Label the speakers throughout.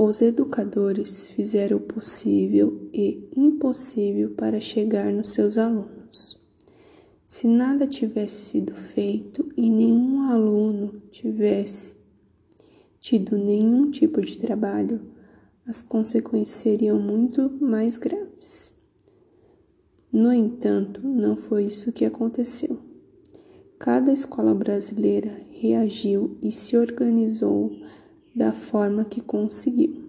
Speaker 1: Os educadores fizeram o possível e impossível para chegar nos seus alunos. Se nada tivesse sido feito e nenhum aluno tivesse tido nenhum tipo de trabalho, as consequências seriam muito mais graves. No entanto, não foi isso que aconteceu. Cada escola brasileira reagiu e se organizou da forma que conseguiu.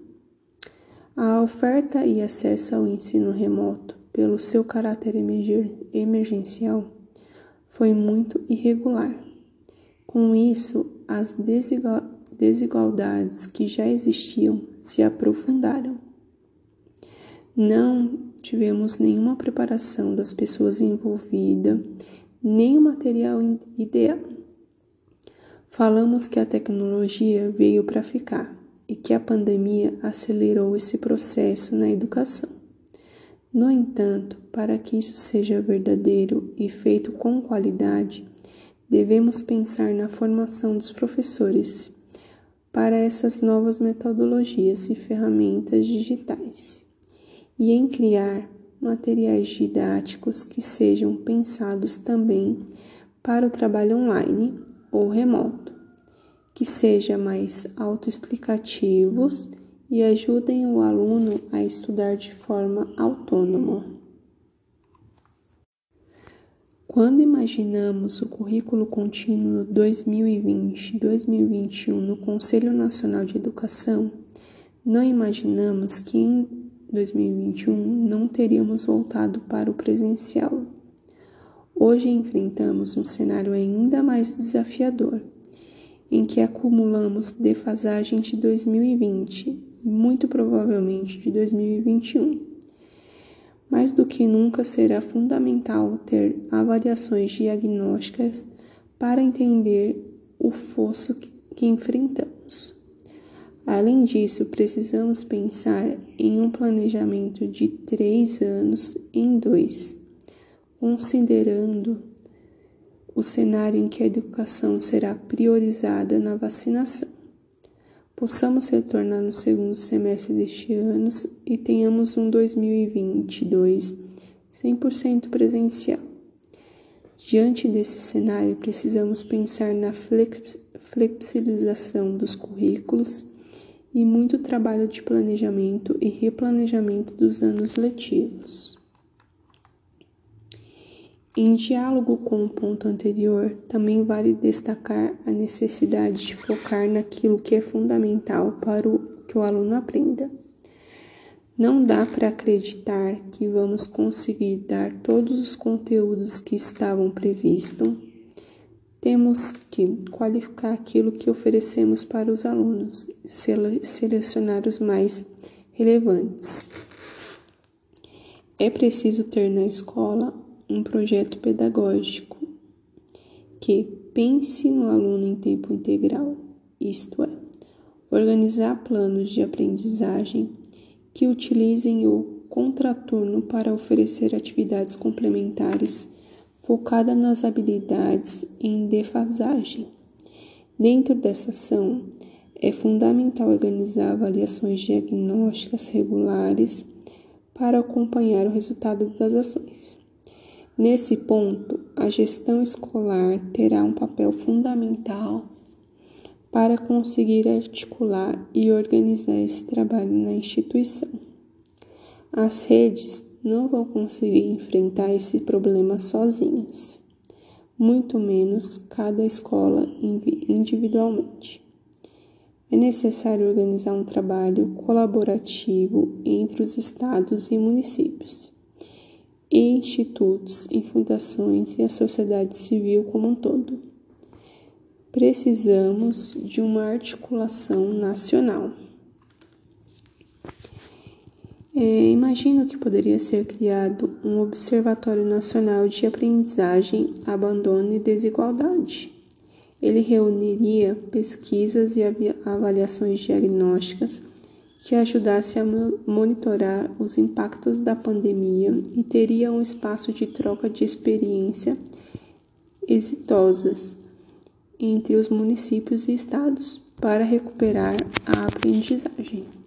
Speaker 1: A oferta e acesso ao ensino remoto, pelo seu caráter emergencial, foi muito irregular. Com isso, as desigualdades que já existiam se aprofundaram. Não tivemos nenhuma preparação das pessoas envolvidas, nem o material ideal. Falamos que a tecnologia veio para ficar e que a pandemia acelerou esse processo na educação. No entanto, para que isso seja verdadeiro e feito com qualidade, devemos pensar na formação dos professores para essas novas metodologias e ferramentas digitais e em criar materiais didáticos que sejam pensados também para o trabalho online ou remoto, que sejam mais autoexplicativos e ajudem o aluno a estudar de forma autônoma. Quando imaginamos o currículo contínuo 2020-2021 no Conselho Nacional de Educação, não imaginamos que em 2021 não teríamos voltado para o presencial Hoje enfrentamos um cenário ainda mais desafiador, em que acumulamos defasagens de 2020 e muito provavelmente de 2021. Mais do que nunca será fundamental ter avaliações diagnósticas para entender o fosso que enfrentamos. Além disso, precisamos pensar em um planejamento de três anos em dois considerando o cenário em que a educação será priorizada na vacinação. Possamos retornar no segundo semestre deste ano e tenhamos um 2022 100% presencial. Diante desse cenário, precisamos pensar na flexibilização dos currículos e muito trabalho de planejamento e replanejamento dos anos letivos. Em diálogo com o ponto anterior, também vale destacar a necessidade de focar naquilo que é fundamental para o, que o aluno aprenda. Não dá para acreditar que vamos conseguir dar todos os conteúdos que estavam previstos. Temos que qualificar aquilo que oferecemos para os alunos, selecionar os mais relevantes. É preciso ter na escola um projeto pedagógico que pense no aluno em tempo integral, isto é, organizar planos de aprendizagem que utilizem o contraturno para oferecer atividades complementares focada nas habilidades em defasagem. Dentro dessa ação, é fundamental organizar avaliações diagnósticas regulares para acompanhar o resultado das ações. Nesse ponto, a gestão escolar terá um papel fundamental para conseguir articular e organizar esse trabalho na instituição. As redes não vão conseguir enfrentar esse problema sozinhas, muito menos cada escola individualmente. É necessário organizar um trabalho colaborativo entre os estados e municípios e institutos e fundações e a sociedade civil como um todo. Precisamos de uma articulação nacional. É, imagino que poderia ser criado um Observatório Nacional de Aprendizagem, Abandono e Desigualdade. Ele reuniria pesquisas e avaliações diagnósticas que ajudasse a monitorar os impactos da pandemia e teria um espaço de troca de experiência exitosas entre os municípios e estados para recuperar a aprendizagem.